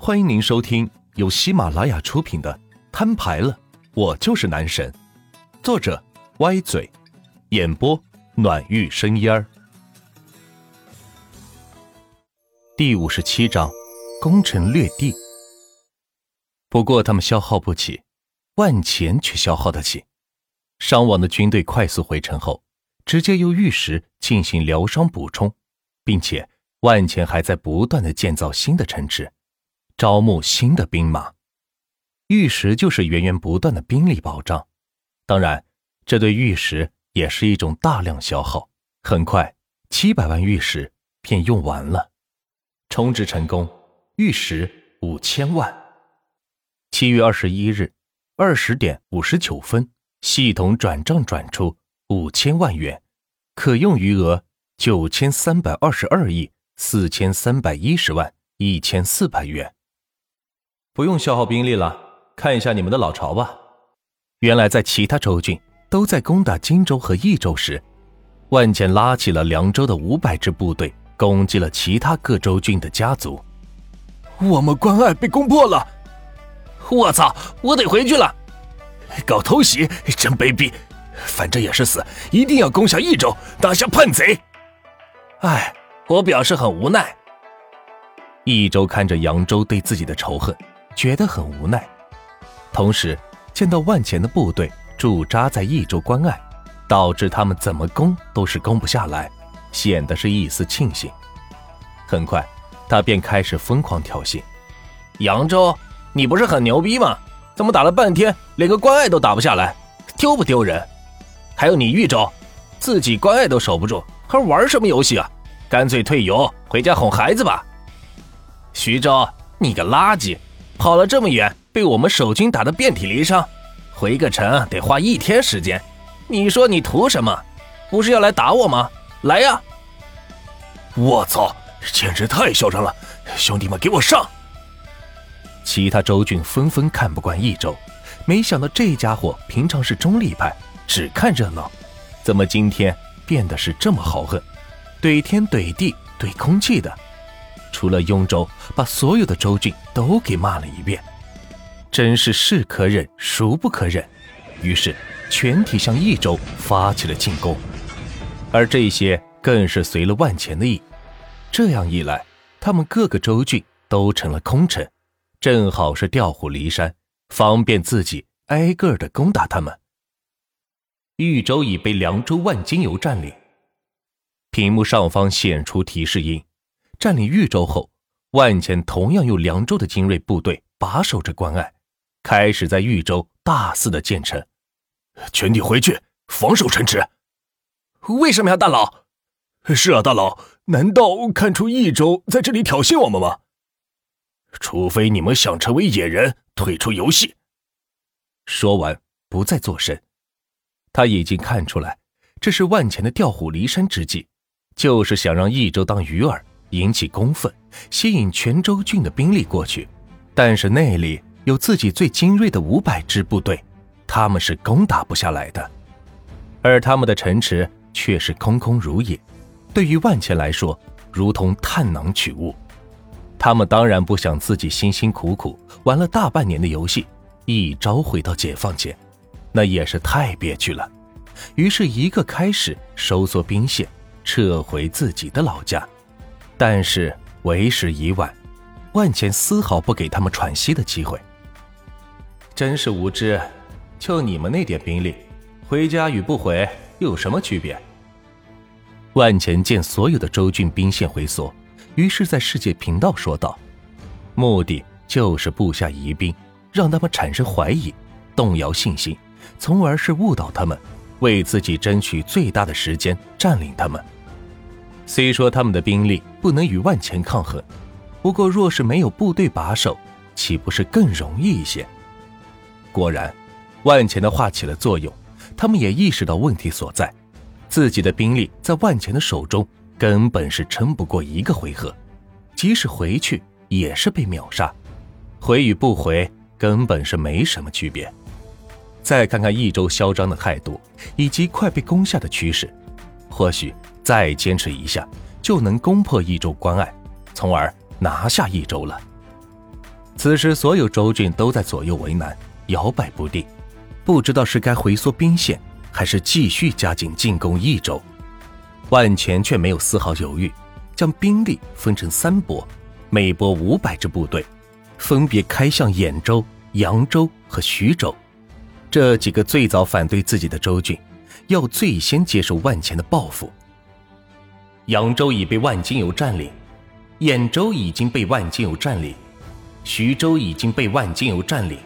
欢迎您收听由喜马拉雅出品的《摊牌了，我就是男神》，作者歪嘴，演播暖玉生烟儿。第五十七章，攻城略地。不过他们消耗不起，万钱却消耗得起。伤亡的军队快速回城后，直接由玉石进行疗伤补充，并且万钱还在不断的建造新的城池。招募新的兵马，玉石就是源源不断的兵力保障。当然，这对玉石也是一种大量消耗。很快，七百万玉石便用完了。充值成功，玉石五千万。七月二十一日二十点五十九分，系统转账转出五千万元，可用余额九千三百二十二亿四千三百一十万一千四百元。不用消耗兵力了，看一下你们的老巢吧。原来在其他州郡都在攻打荆州和益州时，万简拉起了凉州的五百支部队，攻击了其他各州郡的家族。我们关隘被攻破了！我操！我得回去了！搞偷袭，真卑鄙！反正也是死，一定要攻下益州，打下叛贼！唉，我表示很无奈。益州看着扬州对自己的仇恨。觉得很无奈，同时见到万钱的部队驻扎在益州关隘，导致他们怎么攻都是攻不下来，显得是一丝庆幸。很快，他便开始疯狂挑衅：“扬州，你不是很牛逼吗？怎么打了半天连个关隘都打不下来，丢不丢人？还有你豫州，自己关隘都守不住，还玩什么游戏啊？干脆退游回家哄孩子吧。徐州，你个垃圾！”跑了这么远，被我们守军打得遍体鳞伤，回个城得花一天时间。你说你图什么？不是要来打我吗？来呀！我操，简直太嚣张了！兄弟们，给我上！其他州郡纷纷看不惯益州，没想到这家伙平常是中立派，只看热闹，怎么今天变得是这么豪横，怼天怼地怼空气的？除了雍州，把所有的州郡都给骂了一遍，真是是可忍，孰不可忍。于是，全体向益州发起了进攻，而这些更是随了万钱的意。这样一来，他们各个州郡都成了空城，正好是调虎离山，方便自己挨个的攻打他们。豫州已被凉州万金油占领，屏幕上方显出提示音。占领豫州后，万钱同样用凉州的精锐部队把守着关隘，开始在豫州大肆的建城。全体回去防守城池。为什么呀，大佬？是啊，大佬，难道看出益州在这里挑衅我们吗？除非你们想成为野人退出游戏。说完，不再作声。他已经看出来，这是万钱的调虎离山之计，就是想让益州当鱼饵。引起公愤，吸引全州郡的兵力过去，但是那里有自己最精锐的五百支部队，他们是攻打不下来的。而他们的城池却是空空如也，对于万钱来说，如同探囊取物。他们当然不想自己辛辛苦苦玩了大半年的游戏，一朝回到解放前，那也是太憋屈了。于是，一个开始收缩兵线，撤回自己的老家。但是为时已晚，万钱丝毫不给他们喘息的机会。真是无知，就你们那点兵力，回家与不回又有什么区别？万钱见所有的州郡兵线回缩，于是，在世界频道说道：“目的就是布下疑兵，让他们产生怀疑，动摇信心，从而是误导他们，为自己争取最大的时间占领他们。”虽说他们的兵力不能与万钱抗衡，不过若是没有部队把守，岂不是更容易一些？果然，万钱的话起了作用，他们也意识到问题所在，自己的兵力在万钱的手中根本是撑不过一个回合，即使回去也是被秒杀，回与不回根本是没什么区别。再看看益州嚣张的态度以及快被攻下的趋势，或许。再坚持一下，就能攻破益州关隘，从而拿下益州了。此时，所有州郡都在左右为难，摇摆不定，不知道是该回缩兵线，还是继续加紧进攻益州。万钱却没有丝毫犹豫，将兵力分成三波，每波五百支部队，分别开向兖州、扬州和徐州这几个最早反对自己的州郡，要最先接受万钱的报复。扬州已被万金油占领，兖州已经被万金油占领。徐州已经被万金油占领，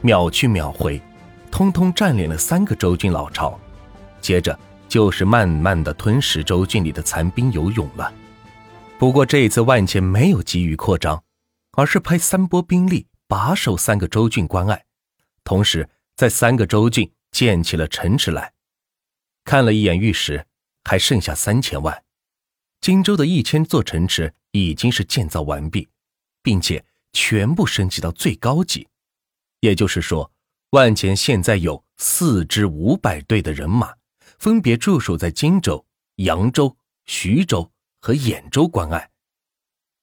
秒去秒回，通通占领了三个州郡老巢。接着就是慢慢的吞噬州郡里的残兵游勇了。不过这一次万钱没有急于扩张，而是派三波兵力把守三个州郡关隘，同时在三个州郡建起了城池来。看了一眼玉石，还剩下三千万。荆州的一千座城池已经是建造完毕。并且全部升级到最高级，也就是说，万钱现在有四支五百队的人马，分别驻守在荆州、扬州、徐州和兖州关隘。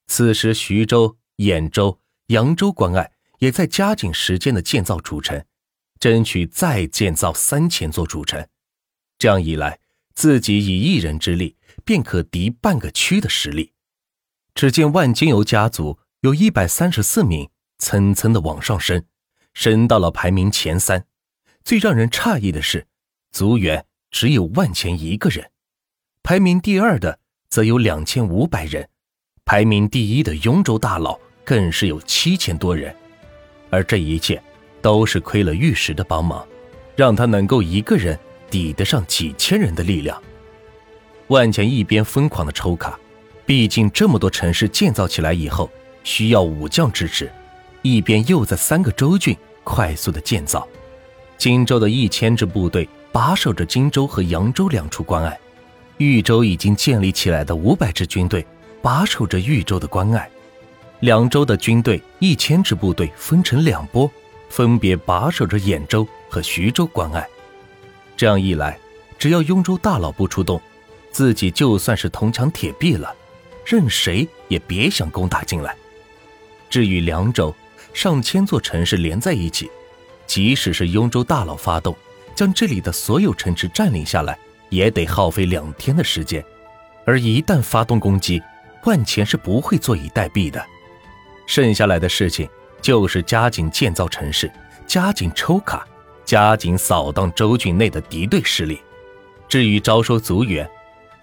此时，徐州、兖州、扬州关隘也在加紧时间的建造主城，争取再建造三千座主城。这样一来，自己以一人之力便可敌半个区的实力。只见万金油家族。有一百三十四名，层层的往上升，升到了排名前三。最让人诧异的是，族员只有万钱一个人，排名第二的则有两千五百人，排名第一的雍州大佬更是有七千多人。而这一切都是亏了玉石的帮忙，让他能够一个人抵得上几千人的力量。万钱一边疯狂的抽卡，毕竟这么多城市建造起来以后。需要武将支持，一边又在三个州郡快速的建造。荆州的一千支部队把守着荆州和扬州两处关隘，豫州已经建立起来的五百支军队把守着豫州的关隘。两州的军队一千支部队分成两波，分别把守着兖州和徐州关隘。这样一来，只要雍州大佬不出动，自己就算是铜墙铁壁了，任谁也别想攻打进来。至于凉州，上千座城市连在一起，即使是雍州大佬发动，将这里的所有城池占领下来，也得耗费两天的时间。而一旦发动攻击，万钱是不会坐以待毙的。剩下来的事情就是加紧建造城市，加紧抽卡，加紧扫荡州郡内的敌对势力。至于招收族员，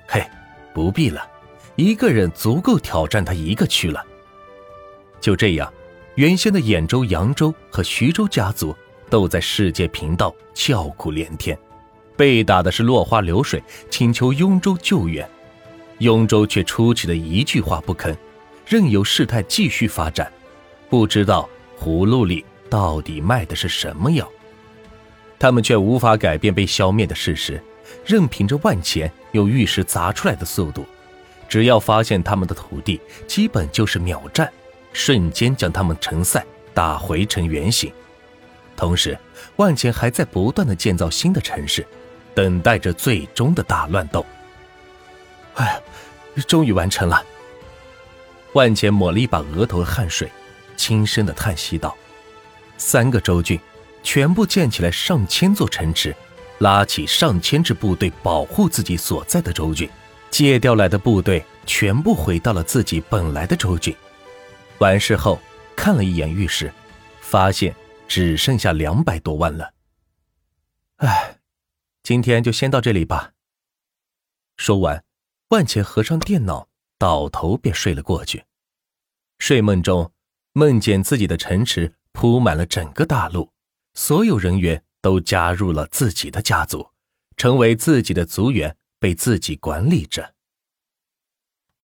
嘿，不必了，一个人足够挑战他一个区了。就这样，原先的兖州、扬州和徐州家族都在世界频道叫苦连天，被打的是落花流水，请求雍州救援。雍州却出奇的一句话不吭，任由事态继续发展。不知道葫芦里到底卖的是什么药，他们却无法改变被消灭的事实，任凭着万钱有玉石砸出来的速度，只要发现他们的土地，基本就是秒战。瞬间将他们成塞打回成原形，同时万钱还在不断的建造新的城市，等待着最终的大乱斗。哎，终于完成了！万钱抹了一把额头的汗水，轻声的叹息道：“三个州郡全部建起来上千座城池，拉起上千支部队保护自己所在的州郡，借调来的部队全部回到了自己本来的州郡。”完事后，看了一眼玉石，发现只剩下两百多万了。唉，今天就先到这里吧。说完，万钱合上电脑，倒头便睡了过去。睡梦中，梦见自己的城池铺满了整个大陆，所有人员都加入了自己的家族，成为自己的族员，被自己管理着。